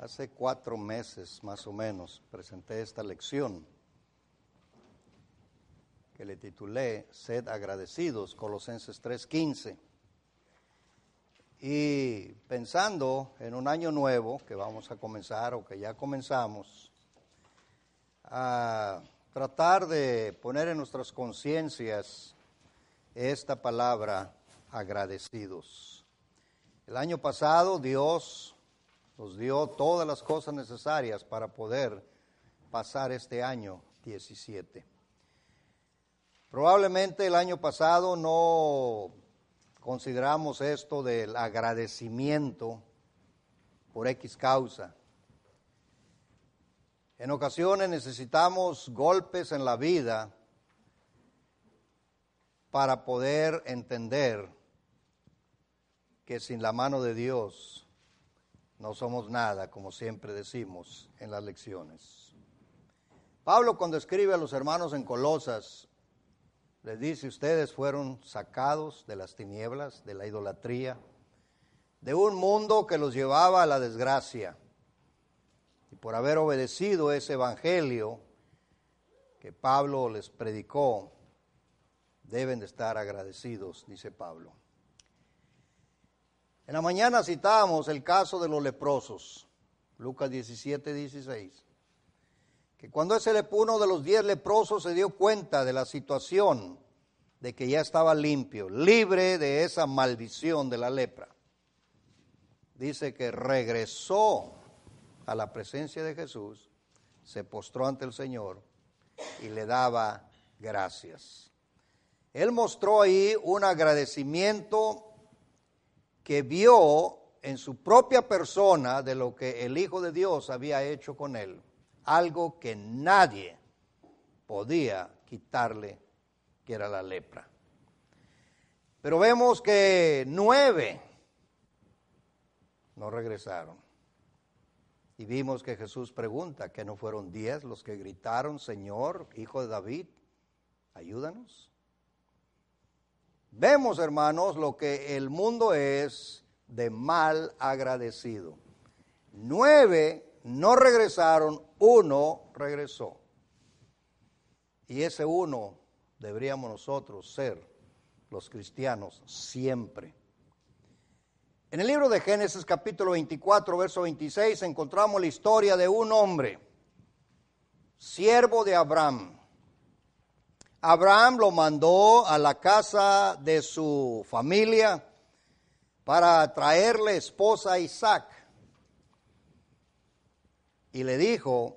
Hace cuatro meses más o menos presenté esta lección que le titulé Sed agradecidos, Colosenses 3:15. Y pensando en un año nuevo que vamos a comenzar o que ya comenzamos, a tratar de poner en nuestras conciencias esta palabra agradecidos. El año pasado Dios nos dio todas las cosas necesarias para poder pasar este año 17. Probablemente el año pasado no consideramos esto del agradecimiento por X causa. En ocasiones necesitamos golpes en la vida para poder entender que sin la mano de Dios no somos nada, como siempre decimos en las lecciones. Pablo cuando escribe a los hermanos en Colosas, les dice, ustedes fueron sacados de las tinieblas, de la idolatría, de un mundo que los llevaba a la desgracia. Y por haber obedecido ese evangelio que Pablo les predicó, deben de estar agradecidos, dice Pablo. En la mañana citamos el caso de los leprosos, Lucas 17, 16, que cuando ese uno de los diez leprosos se dio cuenta de la situación, de que ya estaba limpio, libre de esa maldición de la lepra, dice que regresó a la presencia de Jesús, se postró ante el Señor y le daba gracias. Él mostró ahí un agradecimiento que vio en su propia persona de lo que el Hijo de Dios había hecho con él, algo que nadie podía quitarle, que era la lepra. Pero vemos que nueve no regresaron. Y vimos que Jesús pregunta, que no fueron diez los que gritaron, Señor, Hijo de David, ayúdanos. Vemos, hermanos, lo que el mundo es de mal agradecido. Nueve no regresaron, uno regresó. Y ese uno deberíamos nosotros ser los cristianos siempre. En el libro de Génesis capítulo 24, verso 26, encontramos la historia de un hombre, siervo de Abraham, Abraham lo mandó a la casa de su familia para traerle esposa a Isaac. Y le dijo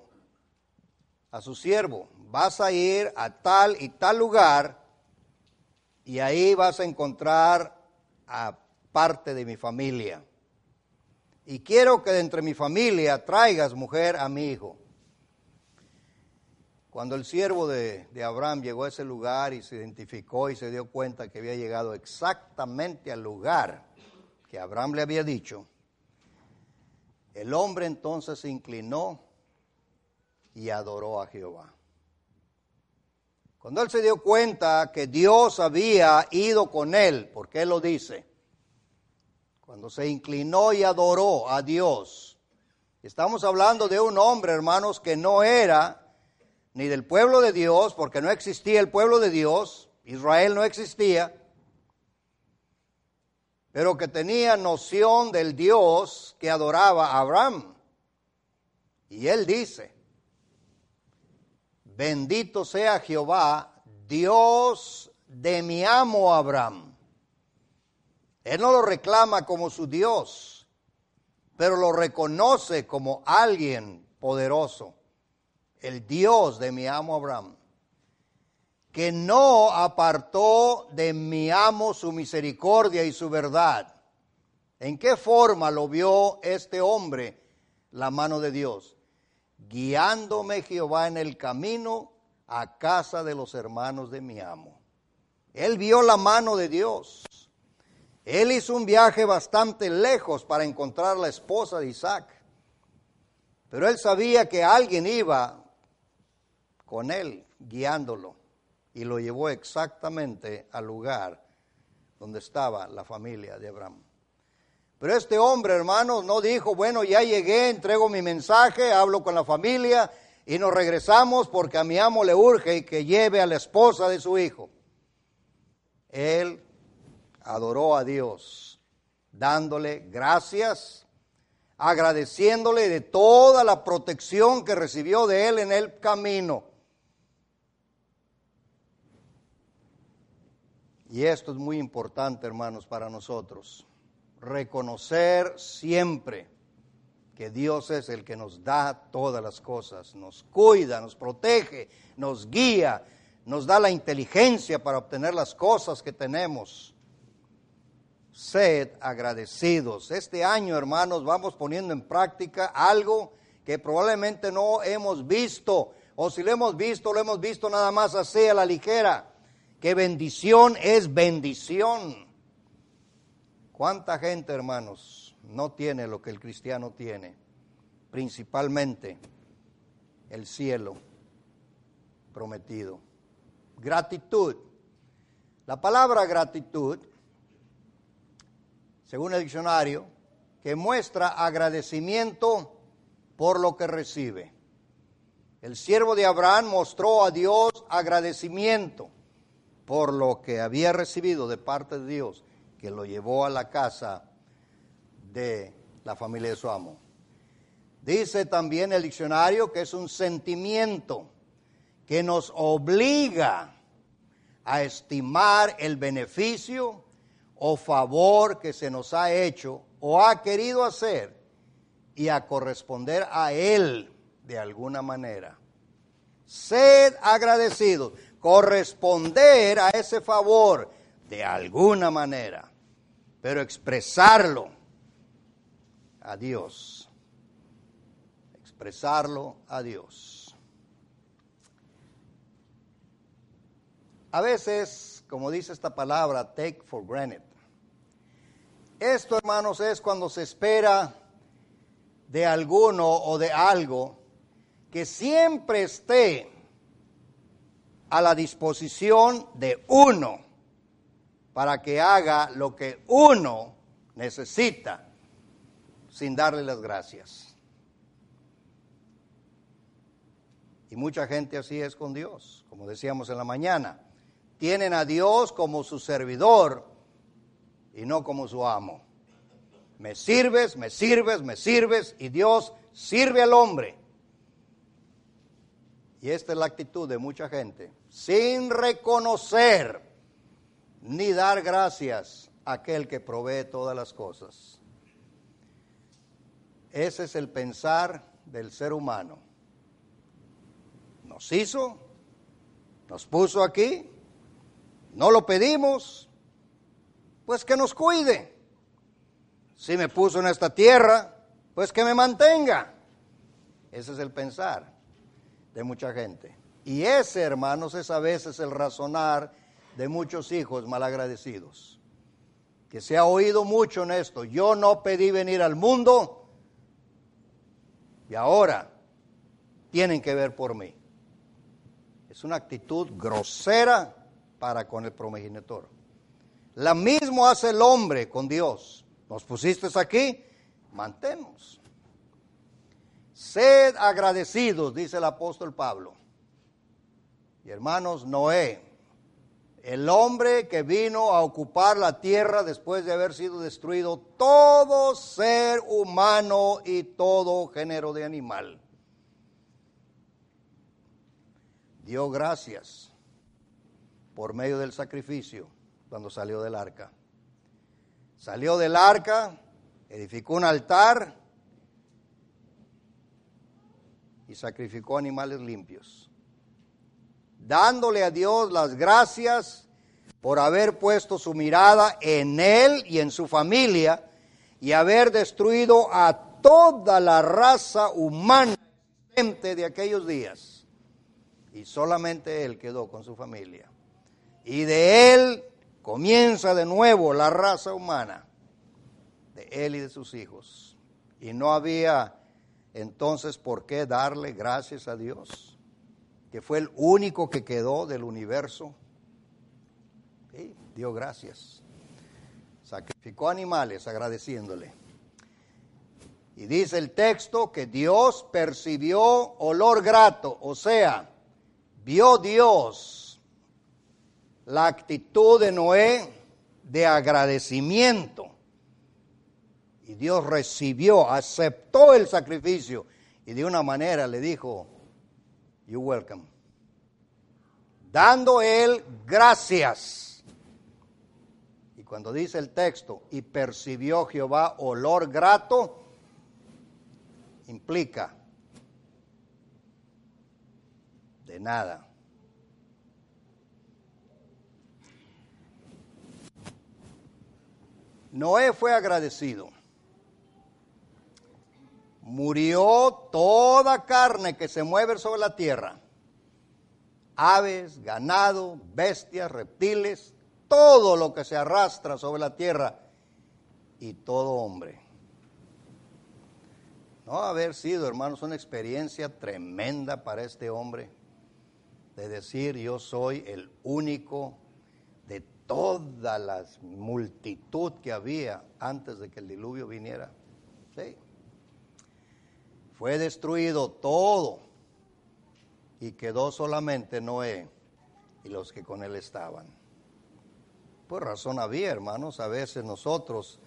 a su siervo, vas a ir a tal y tal lugar y ahí vas a encontrar a parte de mi familia. Y quiero que de entre mi familia traigas mujer a mi hijo. Cuando el siervo de, Abraham llegó a ese lugar y se identificó y se dio cuenta que había llegado exactamente al lugar que Abraham le había dicho, el hombre entonces se inclinó y adoró a Jehová. Cuando él se dio cuenta que Dios había ido con él, porque él lo dice, cuando se inclinó y adoró a Dios, estamos hablando de un hombre, hermanos, que no era ni del pueblo de Dios, porque no existía el pueblo de Dios, Israel no existía, pero que tenía noción del Dios que adoraba a Abraham. Y él dice, bendito sea Jehová, Dios de mi amo Abraham. Él no lo reclama como su Dios, pero lo reconoce como alguien poderoso el Dios de mi amo Abraham, que no apartó de mi amo su misericordia y su verdad. ¿En qué forma lo vio este hombre la mano de Dios? Guiándome Jehová en el camino a casa de los hermanos de mi amo. Él vio la mano de Dios. Él hizo un viaje bastante lejos para encontrar la esposa de Isaac. Pero él sabía que alguien iba con él guiándolo y lo llevó exactamente al lugar donde estaba la familia de Abraham. Pero este hombre, hermanos, no dijo, bueno, ya llegué, entrego mi mensaje, hablo con la familia y nos regresamos porque a mi amo le urge que lleve a la esposa de su hijo. Él adoró a Dios, dándole gracias, agradeciéndole de toda la protección que recibió de él en el camino. Y esto es muy importante, hermanos, para nosotros. Reconocer siempre que Dios es el que nos da todas las cosas, nos cuida, nos protege, nos guía, nos da la inteligencia para obtener las cosas que tenemos. Sed agradecidos. Este año, hermanos, vamos poniendo en práctica algo que probablemente no hemos visto, o si lo hemos visto, lo hemos visto nada más así a la ligera, que bendición es bendición. ¿Cuánta gente, hermanos, no tiene lo que el cristiano tiene? Principalmente el cielo prometido. Gratitud. La palabra gratitud, según el diccionario, que muestra agradecimiento por lo que recibe. El siervo de Abraham mostró a Dios agradecimiento por lo que había recibido de parte de Dios, que lo llevó a la casa de la familia de su amo. Dice también el diccionario que es un sentimiento que nos obliga a estimar el beneficio o favor que se nos ha hecho o ha querido hacer y a corresponder a él de alguna manera. Sed agradecidos, corresponder a ese favor de alguna manera, pero expresarlo a Dios, expresarlo a Dios. A veces, como dice esta palabra, take for granted. Esto, hermanos, es cuando se espera de alguno o de algo que siempre esté a la disposición de uno para que haga lo que uno necesita sin darle las gracias. Y mucha gente así es con Dios, como decíamos en la mañana tienen a Dios como su servidor y no como su amo. Me sirves, me sirves, me sirves y Dios sirve al hombre. Y esta es la actitud de mucha gente, sin reconocer ni dar gracias a aquel que provee todas las cosas. Ese es el pensar del ser humano. Nos hizo, nos puso aquí, no lo pedimos, pues que nos cuide. Si me puso en esta tierra, pues que me mantenga. Ese es el pensar de mucha gente. Y ese, hermanos, es a veces el razonar de muchos hijos malagradecidos. Que se ha oído mucho en esto. Yo no pedí venir al mundo y ahora tienen que ver por mí. Es una actitud grosera para con el promogenitor. La mismo hace el hombre con Dios. Nos pusiste aquí, mantemos. Sed agradecidos, dice el apóstol Pablo. Y hermanos, Noé, el hombre que vino a ocupar la tierra después de haber sido destruido todo ser humano y todo género de animal. Dio gracias por medio del sacrificio cuando salió del arca. Salió del arca, edificó un altar sacrificó animales limpios, dándole a Dios las gracias por haber puesto su mirada en él y en su familia y haber destruido a toda la raza humana de aquellos días. Y solamente él quedó con su familia y de él comienza de nuevo la raza humana, de él y de sus hijos. Y no había entonces por qué darle gracias a Dios, que fue el único que quedó del universo. dio gracias. Sacrificó animales agradeciéndole. Y dice el texto que Dios percibió olor grato, o sea, vio Dios la actitud de Noé de agradecimiento. Y Dios recibió, aceptó el sacrificio y de una manera le dijo, you welcome. Dando él gracias. Y cuando dice el texto, y percibió Jehová olor grato, implica de nada. Noé fue agradecido. Murió toda carne que se mueve sobre la tierra. Aves, ganado, bestias, reptiles, todo lo que se arrastra sobre la tierra y todo hombre. No haber sido, hermanos, una experiencia tremenda para este hombre de decir yo soy el único toda la multitud que había antes de que el diluvio viniera. Sí. Fue destruido todo y quedó solamente Noé y los que con él estaban. Pues razón había, hermanos, a veces nosotros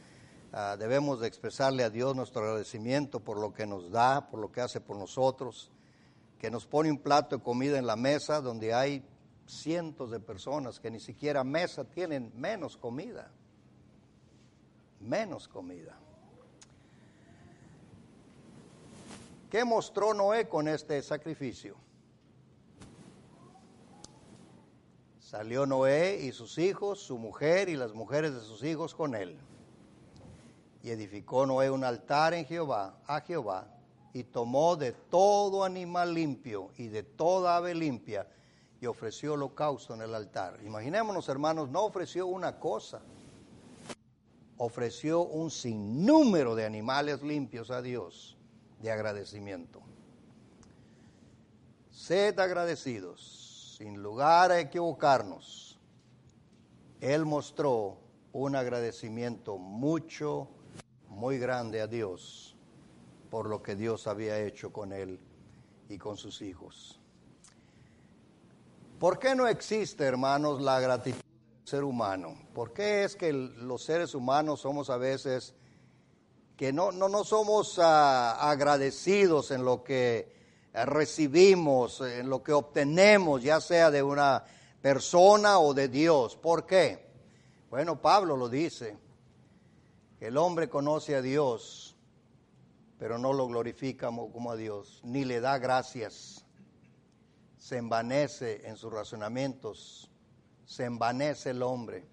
ah, debemos de expresarle a Dios nuestro agradecimiento por lo que nos da, por lo que hace por nosotros, que nos pone un plato de comida en la mesa donde hay cientos de personas que ni siquiera mesa tienen menos comida. Menos comida. ¿Qué mostró Noé con este sacrificio? Salió Noé y sus hijos, su mujer y las mujeres de sus hijos con él. Y edificó Noé un altar en Jehová, a Jehová, y tomó de todo animal limpio y de toda ave limpia y ofreció holocausto en el altar. Imaginémonos, hermanos, no ofreció una cosa, ofreció un sinnúmero de animales limpios a Dios de agradecimiento. Sed agradecidos, sin lugar a equivocarnos. Él mostró un agradecimiento mucho, muy grande a Dios por lo que Dios había hecho con él y con sus hijos. ¿Por qué no existe, hermanos, la gratitud del ser humano? ¿Por qué es que los seres humanos somos a veces que no, no, no somos ah, agradecidos en lo que eh, recibimos, en lo que obtenemos, ya sea de una persona o de Dios? ¿Por qué? Bueno, Pablo lo dice, el hombre conoce a Dios, pero no lo glorifica como a Dios, ni le da gracias se envanece en sus razonamientos, se envanece el hombre.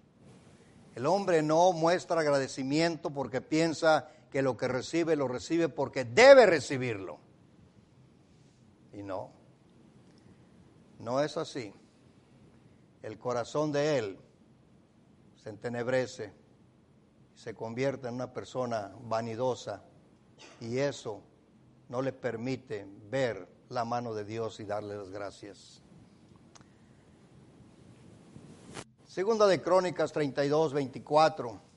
El hombre no muestra agradecimiento porque piensa que lo que recibe lo recibe porque debe recibirlo. Y no, no es así. El corazón de él se entenebrece, se convierte en una persona vanidosa y eso no le permite ver la mano de Dios y darle las gracias. Segunda de Crónicas 32, 24.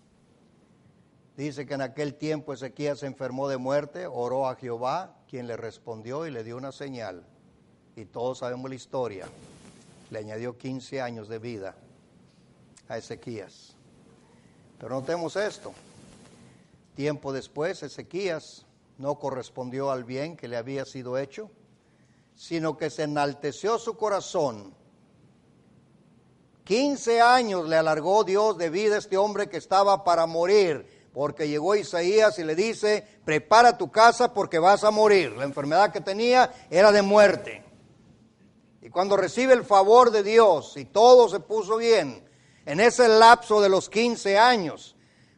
Dice que en aquel tiempo Ezequías se enfermó de muerte, oró a Jehová, quien le respondió y le dio una señal. Y todos sabemos la historia. Le añadió 15 años de vida a Ezequías. Pero notemos esto. Tiempo después, Ezequías no correspondió al bien que le había sido hecho sino que se enalteció su corazón. 15 años le alargó Dios de vida a este hombre que estaba para morir, porque llegó Isaías y le dice, prepara tu casa porque vas a morir. La enfermedad que tenía era de muerte. Y cuando recibe el favor de Dios y todo se puso bien, en ese lapso de los 15 años,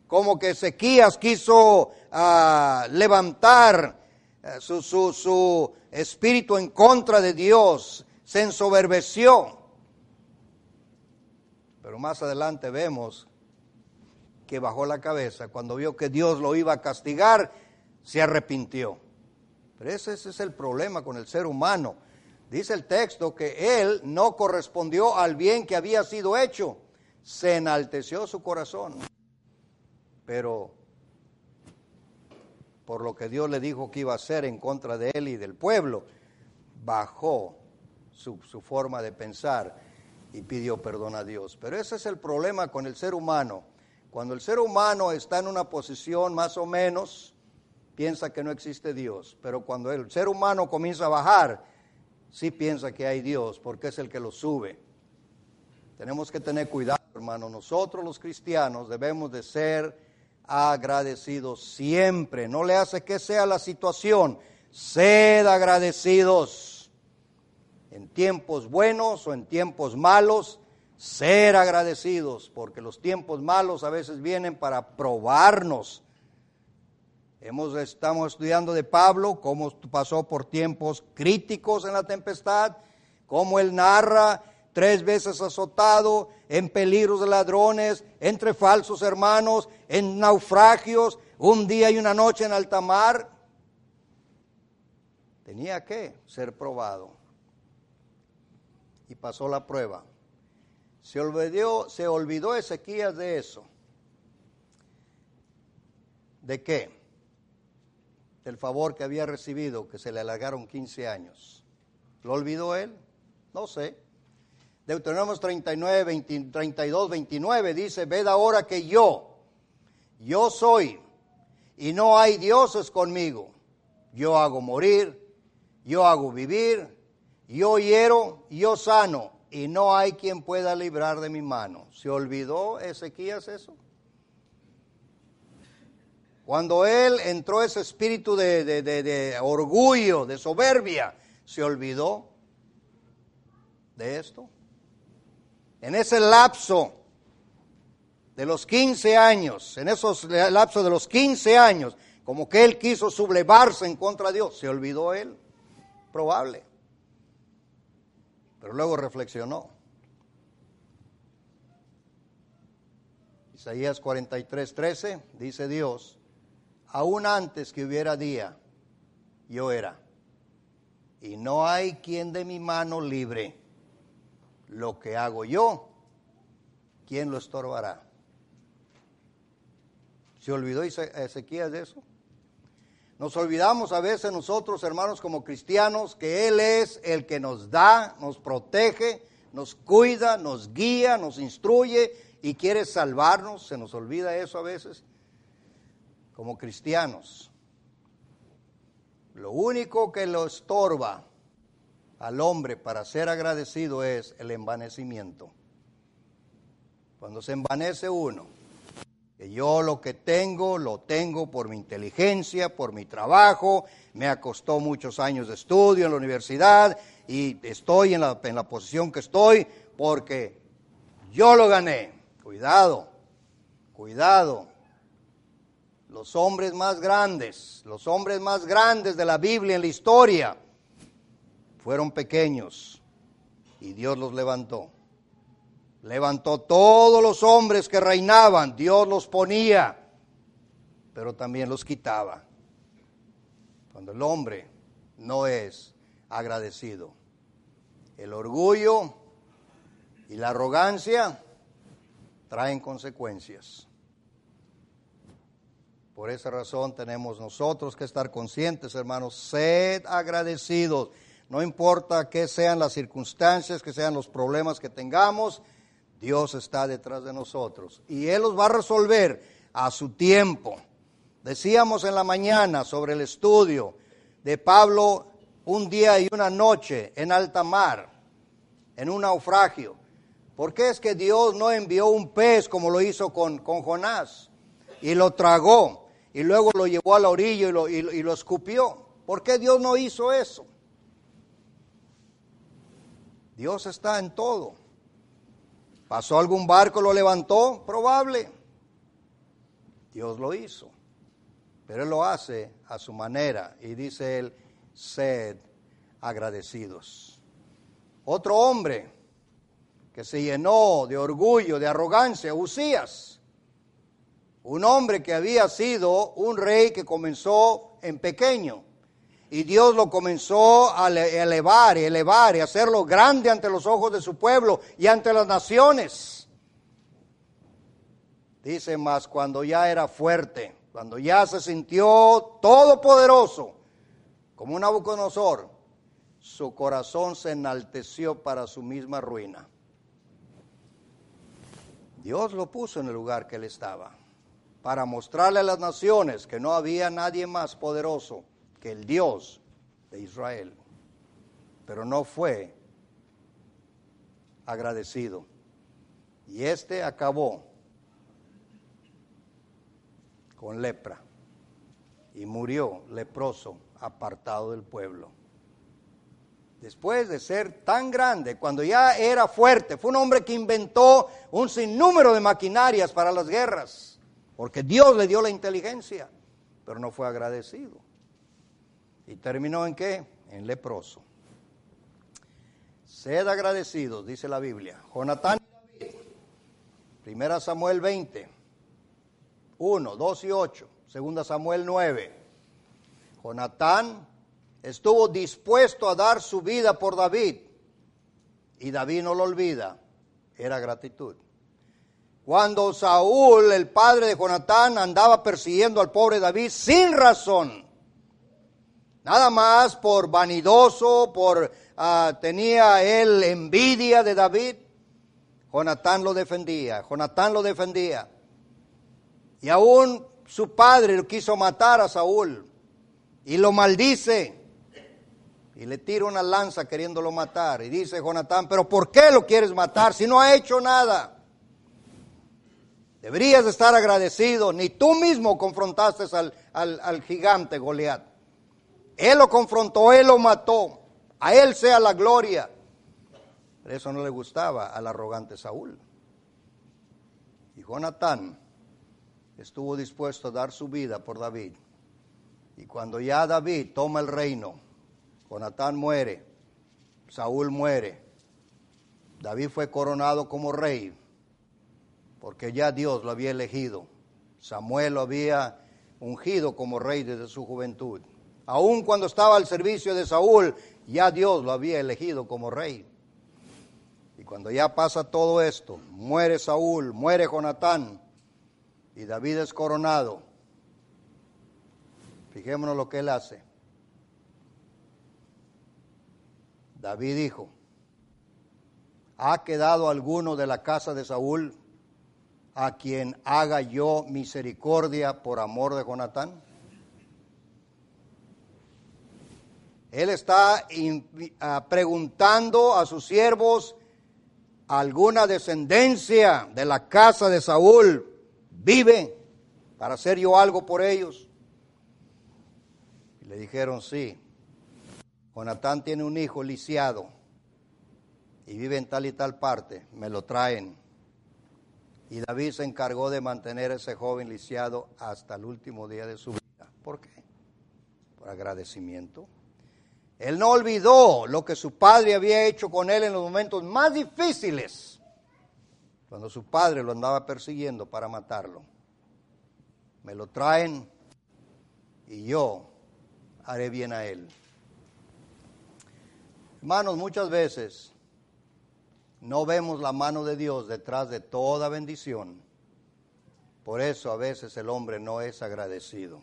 como que Ezequías quiso ah, levantar eh, su, su, su espíritu en contra de Dios, se ensoberbeció. Pero más adelante vemos que bajó la cabeza, cuando vio que Dios lo iba a castigar, se arrepintió. Pero ese, es el problema con el ser humano. Dice el texto que él no correspondió al bien que había sido hecho, se enalteció su corazón. pero por lo que Dios le dijo que iba a hacer en contra de él y del pueblo, bajó su forma de pensar y pidió perdón a Dios. Pero ese es el problema con el ser humano. Cuando el ser humano está en una posición más o menos, piensa que no existe Dios. Pero cuando el ser humano comienza a bajar, sí piensa que hay Dios, porque es el que lo sube. Tenemos que tener cuidado, hermano. Nosotros los cristianos debemos de ser agradecidos siempre. No le hace que sea la situación. Sed agradecidos. En tiempos buenos o en tiempos malos, ser agradecidos, porque los tiempos malos a veces vienen para probarnos. Hemos, estamos estudiando de Pablo, cómo pasó por tiempos críticos en la tempestad, cómo él narra tres veces azotado, en peligros de ladrones, entre falsos hermanos, en naufragios, un día y una noche en alta mar. Tenía que ser probado. Y pasó la prueba. Se olvidó, se olvidó Ezequías de eso. ¿De qué? Del favor que había recibido, que se le alargaron 15 años. ¿Lo olvidó él? No sé. Deuteronomio 39, 32, 29 dice, ved ahora que yo, yo soy, y no hay dioses conmigo. Yo hago morir, yo hago vivir, yo hiero, yo sano, y no hay quien pueda librar de mi mano. ¿Se olvidó Ezequías eso? Cuando él entró ese espíritu de, de orgullo, de soberbia, ¿se olvidó de esto? en ese lapso de los 15 años, en esos lapsos de los 15 años, como que él quiso sublevarse en contra de Dios, se olvidó él, probable. Pero luego reflexionó. Isaías 43, 13, dice Dios, aún antes que hubiera día, yo era, y no hay quien de mi mano libre lo que hago yo, ¿quién lo estorbará? ¿Se olvidó Ezequiel de eso? Nos olvidamos a veces nosotros, hermanos, como cristianos, que Él es el que nos da, nos protege, nos cuida, nos guía, nos instruye y quiere salvarnos. Se nos olvida eso a veces como cristianos. Lo único que lo estorba al hombre para ser agradecido es el envanecimiento. Cuando se envanece uno, yo lo que tengo, lo tengo por mi inteligencia, por mi trabajo, me acostó muchos años de estudio en la universidad y estoy en la, en la posición que estoy porque yo lo gané. Cuidado, cuidado. Los hombres más grandes, los hombres más grandes de la Biblia en la historia, fueron pequeños y Dios los levantó. Levantó todos los hombres que reinaban, Dios los ponía, pero también los quitaba. Cuando el hombre no es agradecido, el orgullo y la arrogancia traen consecuencias. Por esa razón tenemos nosotros que estar conscientes, hermanos, sed agradecidos no importa qué sean las circunstancias, que sean los problemas que tengamos, Dios está detrás de nosotros y Él los va a resolver a su tiempo. Decíamos en la mañana sobre el estudio de Pablo un día y una noche en alta mar, en un naufragio. ¿Por qué es que Dios no envió un pez como lo hizo con, con Jonás y lo tragó y luego lo llevó a la orilla y lo, y lo escupió? ¿Por qué Dios no hizo eso? Dios está en todo. ¿Pasó algún barco, lo levantó? Probable. Dios lo hizo. Pero Él lo hace a su manera y dice Él, sed agradecidos. Otro hombre que se llenó de orgullo, de arrogancia, Usías. Un hombre que había sido un rey que comenzó en pequeño y Dios lo comenzó a elevar y elevar y hacerlo grande ante los ojos de su pueblo y ante las naciones. Dice más, cuando ya era fuerte, cuando ya se sintió todopoderoso, como un Nabucodonosor, su corazón se enalteció para su misma ruina. Dios lo puso en el lugar que él estaba, para mostrarle a las naciones que no había nadie más poderoso que el Dios de Israel. Pero no fue agradecido. Y este acabó con lepra y murió leproso, apartado del pueblo. Después de ser tan grande, cuando ya era fuerte, fue un hombre que inventó un sinnúmero de maquinarias para las guerras, porque Dios le dio la inteligencia, pero no fue agradecido. ¿Y terminó en qué? En leproso. Sed agradecidos, dice la Biblia. Jonatán y David. Primera Samuel 20. 1, 2 y 8. Segunda Samuel 9. Jonatán estuvo dispuesto a dar su vida por David. Y David no lo olvida. Era gratitud. Cuando Saúl, el padre de Jonatán, andaba persiguiendo al pobre David sin razón, nada más por vanidoso, por Ah, tenía él envidia de David, Jonatán lo defendía, Jonatán lo defendía. Y aún su padre lo quiso matar a Saúl y lo maldice y le tira una lanza queriéndolo matar. Y dice Jonatán, pero ¿por qué lo quieres matar si no ha hecho nada? Deberías estar agradecido, ni tú mismo confrontaste al, al, al gigante Goliat. Él lo confrontó, él lo mató. A él sea la gloria. Pero eso no le gustaba al arrogante Saúl. Y Jonatán estuvo dispuesto a dar su vida por David. Y cuando ya David toma el reino, Jonatán muere, Saúl muere, David fue coronado como rey, porque ya Dios lo había elegido. Samuel lo había ungido como rey desde su juventud. Aun cuando estaba al servicio de Saúl, ya Dios lo había elegido como rey. Y cuando ya pasa todo esto, muere Saúl, muere Jonatán y David es coronado. Fijémonos lo que él hace. David dijo, ¿ha quedado alguno de la casa de Saúl a quien haga yo misericordia por amor de Jonatán? Él está ah, preguntando a sus siervos alguna descendencia de la casa de Saúl vive para hacer yo algo por ellos. Y le dijeron, sí, Jonatán tiene un hijo lisiado y vive en tal y tal parte, me lo traen. Y David se encargó de mantener a ese joven lisiado hasta el último día de su vida. ¿Por qué? Por agradecimiento. Él no olvidó lo que su padre había hecho con él en los momentos más difíciles, cuando su padre lo andaba persiguiendo para matarlo. Me lo traen y yo haré bien a él. Hermanos, muchas veces no vemos la mano de Dios detrás de toda bendición. Por eso a veces el hombre no es agradecido.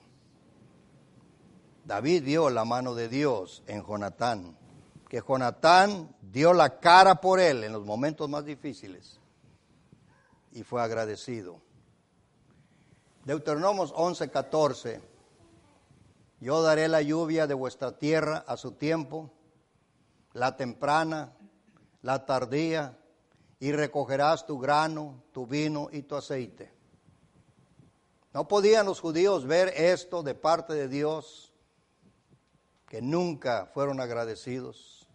David vio la mano de Dios en Jonatán, que Jonatán dio la cara por él en los momentos más difíciles y fue agradecido. Deuteronomos 11:14, yo daré la lluvia de vuestra tierra a su tiempo, la temprana, la tardía, y recogerás tu grano, tu vino y tu aceite. No podían los judíos ver esto de parte de Dios que nunca fueron agradecidos.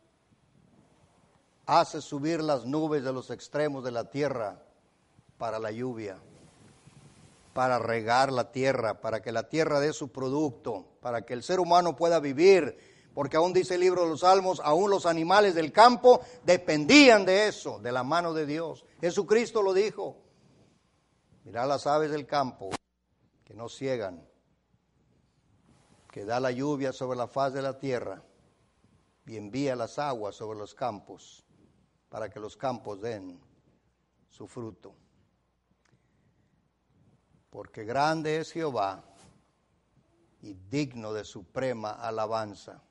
Hace subir las nubes de los extremos de la tierra para la lluvia, para regar la tierra, para que la tierra dé su producto, para que el ser humano pueda vivir, porque aún dice el libro de los Salmos, aún los animales del campo dependían de eso, de la mano de Dios. Jesucristo lo dijo. Mirá las aves del campo que no ciegan, que da la lluvia sobre la faz de la tierra y envía las aguas sobre los campos para que los campos den su fruto. porque grande es Jehová y digno de suprema alabanza.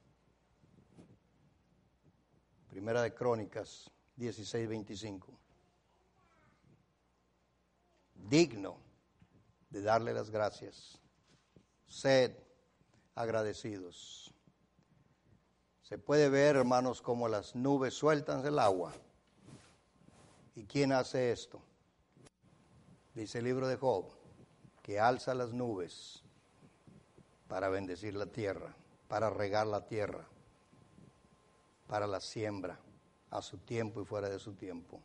Primera de Crónicas 16, 25. Digno de darle las gracias. Sed agradecidos. Se puede ver, hermanos, como las nubes sueltan el agua. ¿Y quién hace esto? Dice el libro de Job, que alza las nubes para bendecir la tierra, para regar la tierra, para la siembra, a su tiempo y fuera de su tiempo.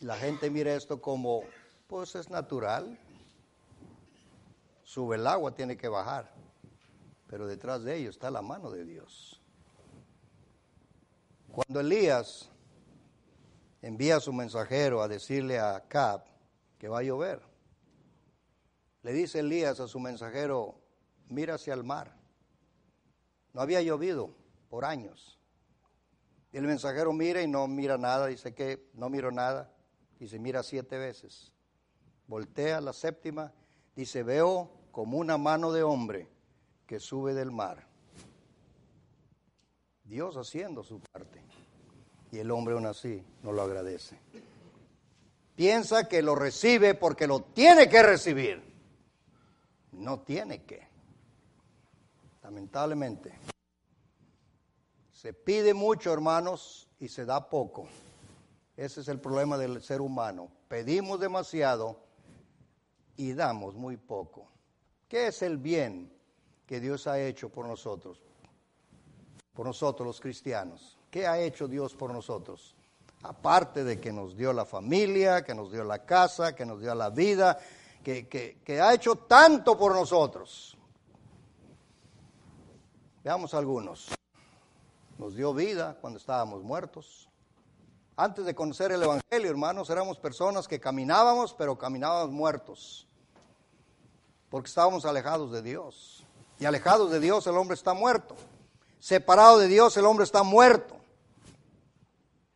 Y la gente mira esto como, pues es natural, sube el agua, tiene que bajar, pero detrás de ello está la mano de Dios. Cuando Elías envía a su mensajero a decirle a Cap que va a llover, le dice Elías a su mensajero, mira hacia el mar. No había llovido por años. Y el mensajero mira y no mira nada, dice que no miro nada. Dice, mira siete veces. Voltea la séptima, dice, veo como una mano de hombre que sube del mar. Dios haciendo su parte. Y el hombre aún así no lo agradece. Piensa que lo recibe porque lo tiene que recibir no tiene que. Lamentablemente. Se pide mucho, hermanos, y se da poco. Ese es el problema del ser humano. Pedimos demasiado y damos muy poco. ¿Qué es el bien que Dios ha hecho por nosotros? Por nosotros los cristianos. ¿Qué ha hecho Dios por nosotros? Aparte de que nos dio la familia, que nos dio la casa, que nos dio la vida, que, ha hecho tanto por nosotros. Veamos algunos. Nos dio vida cuando estábamos muertos. Antes de conocer el Evangelio, hermanos, éramos personas que caminábamos, pero caminábamos muertos. Porque estábamos alejados de Dios. Y alejados de Dios el hombre está muerto. Separado de Dios el hombre está muerto.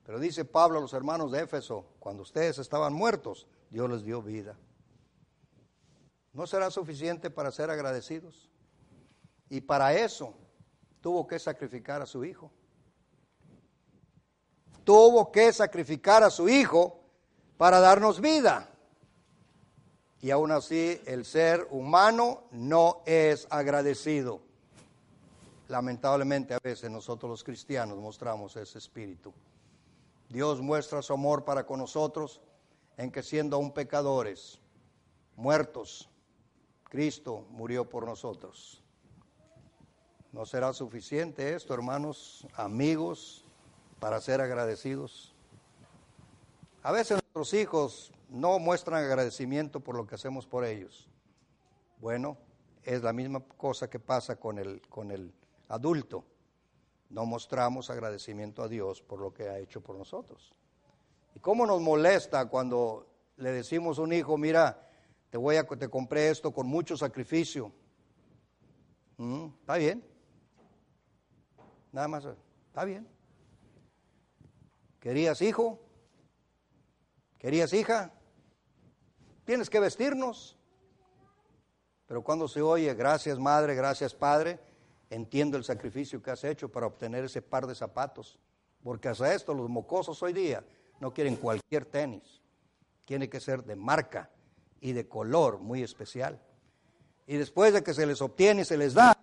Pero dice Pablo a los hermanos de Éfeso, cuando ustedes estaban muertos, Dios les dio vida. ¿No será suficiente para ser agradecidos? Y para eso tuvo que sacrificar a su hijo. Tuvo que sacrificar a su hijo para darnos vida. Y aún así el ser humano no es agradecido. Lamentablemente a veces nosotros los cristianos mostramos ese espíritu. Dios muestra su amor para con nosotros en que siendo aún pecadores, muertos Cristo murió por nosotros. ¿No será suficiente esto, hermanos, amigos, para ser agradecidos? A veces nuestros hijos no muestran agradecimiento por lo que hacemos por ellos. Bueno, es la misma cosa que pasa con el, con el adulto. No mostramos agradecimiento a Dios por lo que ha hecho por nosotros. ¿Y cómo nos molesta cuando le decimos a un hijo, mira, te voy a, te compré esto con mucho sacrificio. Mm, está bien. Nada más, está bien. ¿Querías hijo? ¿Querías hija? Tienes que vestirnos. Pero cuando se oye, gracias madre, gracias padre, entiendo el sacrificio que has hecho para obtener ese par de zapatos. Porque hasta esto los mocosos hoy día no quieren cualquier tenis. Tiene que ser de marca y de color muy especial. Y después de que se les obtiene y se les da,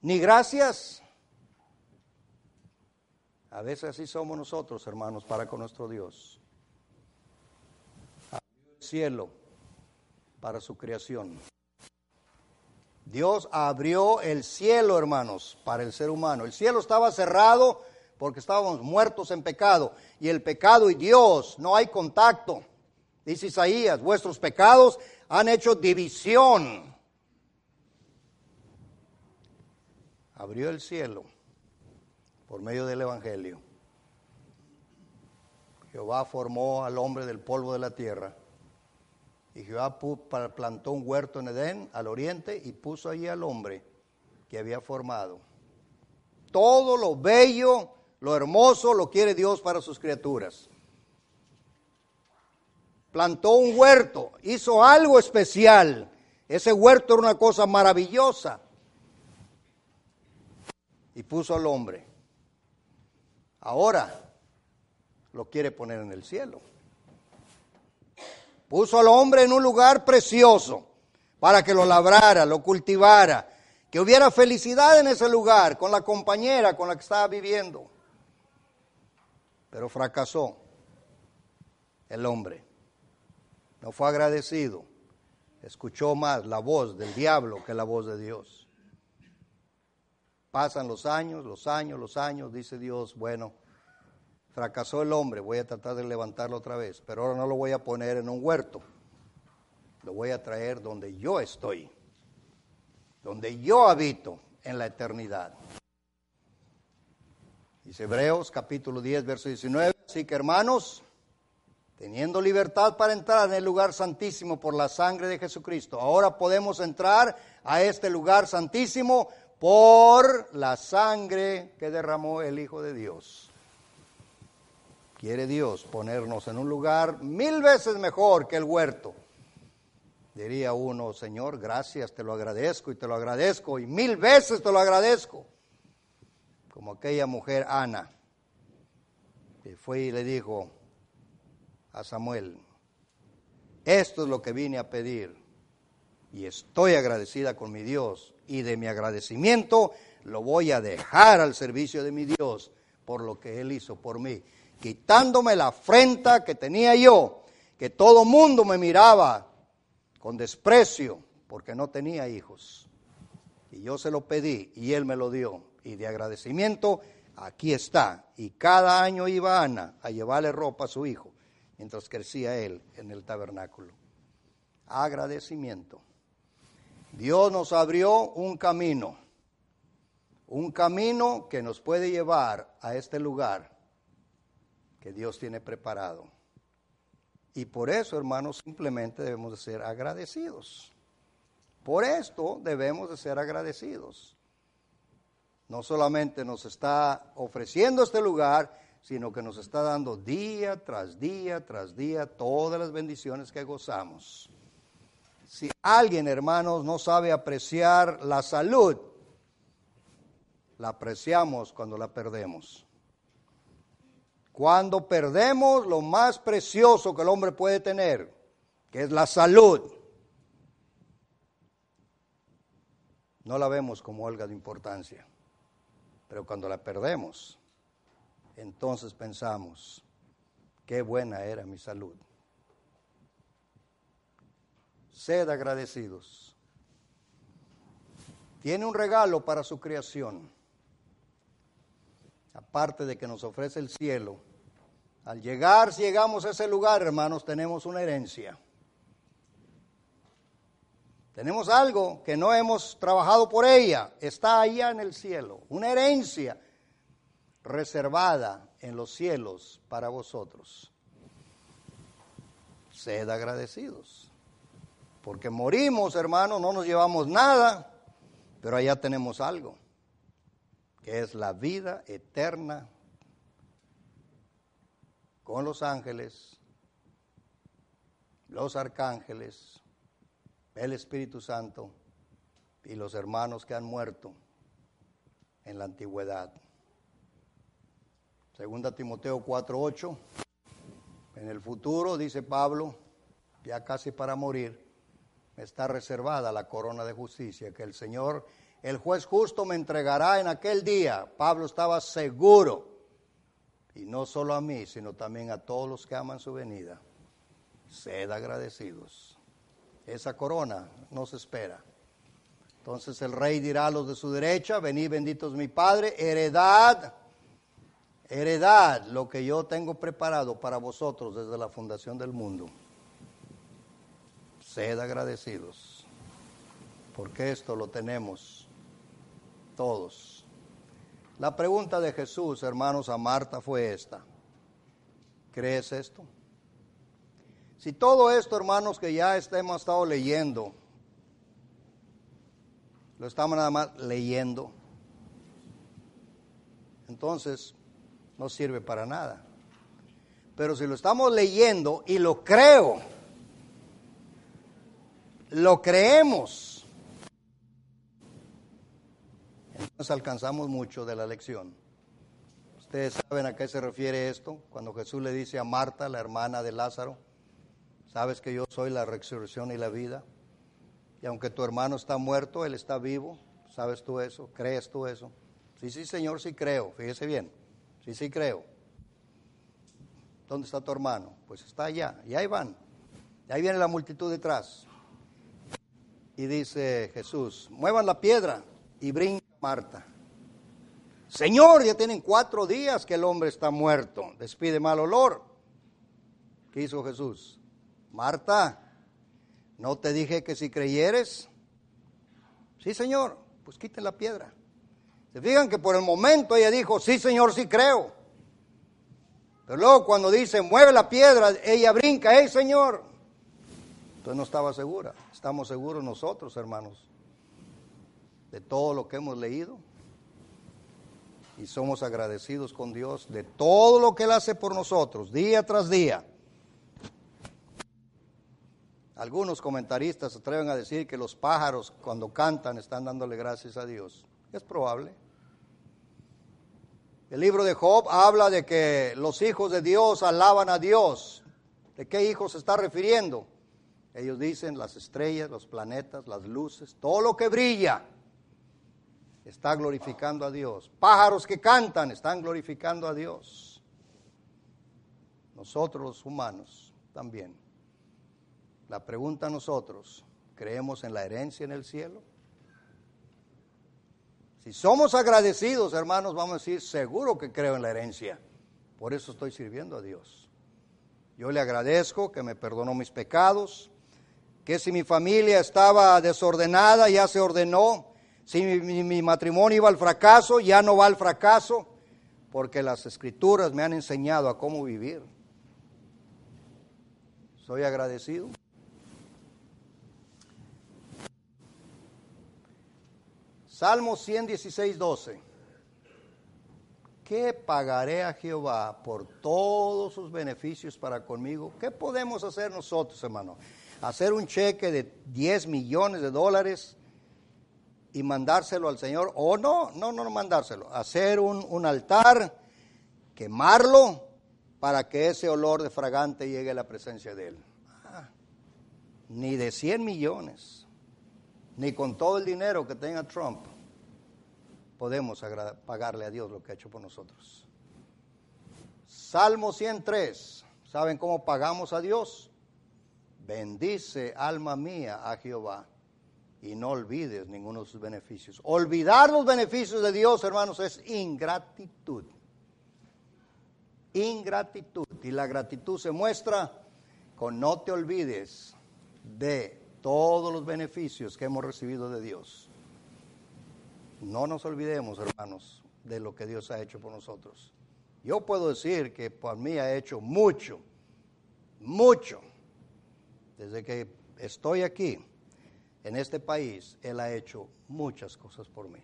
ni gracias. A veces así somos nosotros, hermanos, para con nuestro Dios. Abrió el cielo para su creación. Dios abrió el cielo, hermanos, para el ser humano. El cielo estaba cerrado porque estábamos muertos en pecado. Y el pecado y Dios no hay contacto. Dice Isaías, vuestros pecados han hecho división. Abrió el cielo por medio del Evangelio. Jehová formó al hombre del polvo de la tierra. Y Jehová plantó un huerto en Edén, al oriente, y puso allí al hombre que había formado. Todo lo bello, lo hermoso, lo quiere Dios para sus criaturas plantó un huerto, hizo algo especial. Ese huerto era una cosa maravillosa. Y puso al hombre. Ahora lo quiere poner en el cielo. Puso al hombre en un lugar precioso para que lo labrara, lo cultivara, que hubiera felicidad en ese lugar con la compañera con la que estaba viviendo. Pero fracasó el hombre. No fue agradecido. Escuchó más la voz del diablo que la voz de Dios. Pasan los años, los años, los años, dice Dios, bueno, fracasó el hombre, voy a tratar de levantarlo otra vez, pero ahora no lo voy a poner en un huerto, lo voy a traer donde yo estoy, donde yo habito en la eternidad. Dice Hebreos capítulo 10, verso 19, así que hermanos, teniendo libertad para entrar en el lugar santísimo por la sangre de Jesucristo, ahora podemos entrar a este lugar santísimo por la sangre que derramó el Hijo de Dios. Quiere Dios ponernos en un lugar mil veces mejor que el huerto. Diría uno, Señor, gracias, te lo agradezco y te lo agradezco y mil veces te lo agradezco. Como aquella mujer Ana, que fue y le dijo a Samuel, esto es lo que vine a pedir y estoy agradecida con mi Dios y de mi agradecimiento lo voy a dejar al servicio de mi Dios por lo que Él hizo por mí quitándome la afrenta que tenía yo, que todo mundo me miraba con desprecio porque no tenía hijos. Y yo se lo pedí y él me lo dio. Y de agradecimiento, aquí está. Y cada año iba Ana a llevarle ropa a su hijo, mientras crecía él en el tabernáculo. Agradecimiento. Dios nos abrió un camino, un camino que nos puede llevar a este lugar que Dios tiene preparado. Y por eso, hermanos, simplemente debemos de ser agradecidos. Por esto debemos de ser agradecidos. No solamente nos está ofreciendo este lugar, sino que nos está dando día tras día tras día todas las bendiciones que gozamos. Si alguien, hermanos, no sabe apreciar la salud, la apreciamos cuando la perdemos. Cuando perdemos lo más precioso que el hombre puede tener, que es la salud, no la vemos como algo de importancia. Pero cuando la perdemos, entonces pensamos, qué buena era mi salud. Sed agradecidos. Tiene un regalo para su creación aparte de que nos ofrece el cielo, al llegar, si llegamos a ese lugar, hermanos, tenemos una herencia. Tenemos algo que no hemos trabajado por ella, está allá en el cielo, una herencia reservada en los cielos para vosotros. Sed agradecidos, porque morimos, hermanos, no nos llevamos nada, pero allá tenemos algo que es la vida eterna con los ángeles, los arcángeles, el Espíritu Santo y los hermanos que han muerto en la antigüedad. Segunda Timoteo 4:8. En el futuro, dice Pablo, ya casi para morir, está reservada la corona de justicia que el Señor el juez justo me entregará en aquel día. Pablo estaba seguro, y no solo a mí, sino también a todos los que aman su venida. Sed agradecidos. Esa corona nos espera. Entonces el rey dirá a los de su derecha, venid benditos mi Padre, heredad, heredad lo que yo tengo preparado para vosotros desde la fundación del mundo. Sed agradecidos, porque esto lo tenemos todos. La pregunta de Jesús, hermanos, a Marta fue esta. ¿Crees esto? Si todo esto, hermanos, que ya hemos estado leyendo, lo estamos nada más leyendo, entonces no sirve para nada. Pero si lo estamos leyendo y lo creo, lo creemos, entonces alcanzamos mucho de la lección. Ustedes saben a qué se refiere esto cuando Jesús le dice a Marta, la hermana de Lázaro, sabes que yo soy la resurrección y la vida. Y aunque tu hermano está muerto, él está vivo. ¿Sabes tú eso? ¿Crees tú eso? Sí, sí, Señor, sí creo. Fíjese bien. Sí, sí creo. ¿Dónde está tu hermano? Pues está allá. Y ahí van. Y ahí viene la multitud detrás. Y dice Jesús, muevan la piedra. Y brinca Marta. Señor, ya tienen cuatro días que el hombre está muerto. Despide mal olor. ¿Qué hizo Jesús? Marta, ¿no te dije que si creyeres? Sí, Señor, pues quiten la piedra. Se fijan que por el momento ella dijo, sí, Señor, sí creo. Pero luego cuando dice, mueve la piedra, ella brinca, hey, Señor. Entonces no estaba segura. Estamos seguros nosotros, hermanos, de todo lo que hemos leído. Y somos agradecidos con Dios de todo lo que Él hace por nosotros, día tras día. Algunos comentaristas se atreven a decir que los pájaros cuando cantan están dándole gracias a Dios. Es probable. El libro de Job habla de que los hijos de Dios alaban a Dios. ¿De qué hijos se está refiriendo? Ellos dicen las estrellas, los planetas, las luces, todo lo que brilla está glorificando a Dios. Pájaros que cantan están glorificando a Dios. Nosotros los humanos también. La pregunta a nosotros, ¿creemos en la herencia en el cielo? Si somos agradecidos, hermanos, vamos a decir, seguro que creo en la herencia. Por eso estoy sirviendo a Dios. Yo le agradezco que me perdonó mis pecados, que si mi familia estaba desordenada, ya se ordenó. Si mi, matrimonio iba al fracaso, ya no va al fracaso, porque las escrituras me han enseñado a cómo vivir. Soy agradecido. Salmo 116, 12. ¿Qué pagaré a Jehová por todos sus beneficios para conmigo? ¿Qué podemos hacer nosotros, hermano? Hacer un cheque de 10 millones de dólares y mandárselo al Señor, o no, no, no mandárselo, hacer un, un altar, quemarlo para que ese olor de fragante llegue a la presencia de Él. Ah, ni de 100 millones ni con todo el dinero que tenga Trump podemos pagarle a Dios lo que ha hecho por nosotros. Salmo 103. ¿Saben cómo pagamos a Dios? Bendice alma mía a Jehová y no olvides ninguno de sus beneficios. Olvidar los beneficios de Dios, hermanos, es ingratitud. Ingratitud. Y la gratitud se muestra con no te olvides de todos los beneficios que hemos recibido de Dios. No nos olvidemos, hermanos, de lo que Dios ha hecho por nosotros. Yo puedo decir que por mí ha hecho mucho, mucho. Desde que estoy aquí, en este país, Él ha hecho muchas cosas por mí.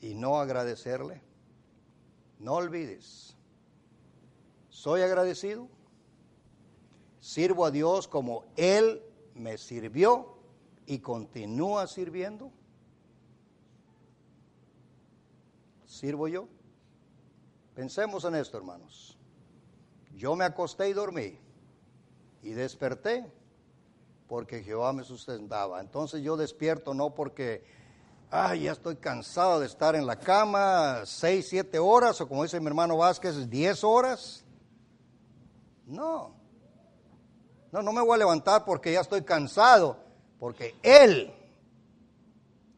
Y no agradecerle, no olvides, soy agradecido, sirvo a Dios como Él me sirvió y continúa sirviendo? ¿Sirvo yo? Pensemos en esto, hermanos. Yo me acosté y dormí y desperté porque Jehová me sustentaba. Entonces yo despierto no porque, ay, ya estoy cansado de estar en la cama seis, siete horas o como dice mi hermano Vázquez, diez horas. No, no, no me voy a levantar porque ya estoy cansado, porque Él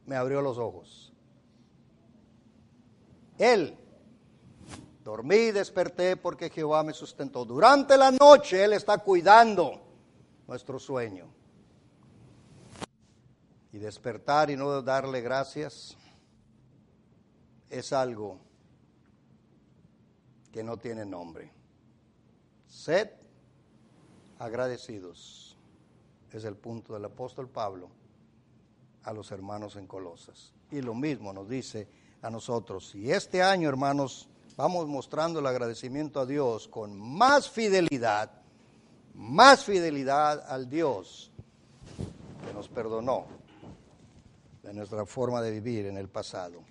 me abrió los ojos. Él. Dormí y desperté porque Jehová me sustentó. Durante la noche Él está cuidando nuestro sueño. Y despertar y no darle gracias es algo que no tiene nombre. Sed agradecidos. Es el punto del apóstol Pablo a los hermanos en Colosas. Y lo mismo nos dice a nosotros. Y este año, hermanos, vamos mostrando el agradecimiento a Dios con más fidelidad, más fidelidad al Dios nos perdonó de nuestra forma de vivir en el pasado.